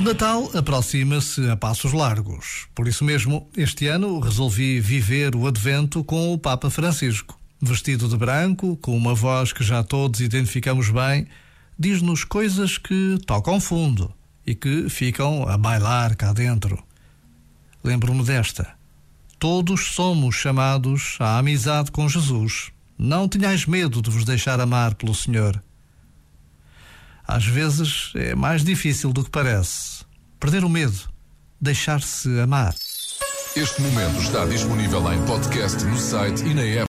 Natal aproxima-se a passos largos. Por isso mesmo, este ano resolvi viver o Advento com o Papa Francisco. Vestido de branco, com uma voz que já todos identificamos bem, diz-nos coisas que tocam fundo e que ficam a bailar cá dentro. Lembro-me desta. Todos somos chamados à amizade com Jesus. Não tenhais medo de vos deixar amar pelo Senhor. Às vezes é mais difícil do que parece. Perder o medo, deixar-se amar. Este momento está disponível em podcast no site e na app.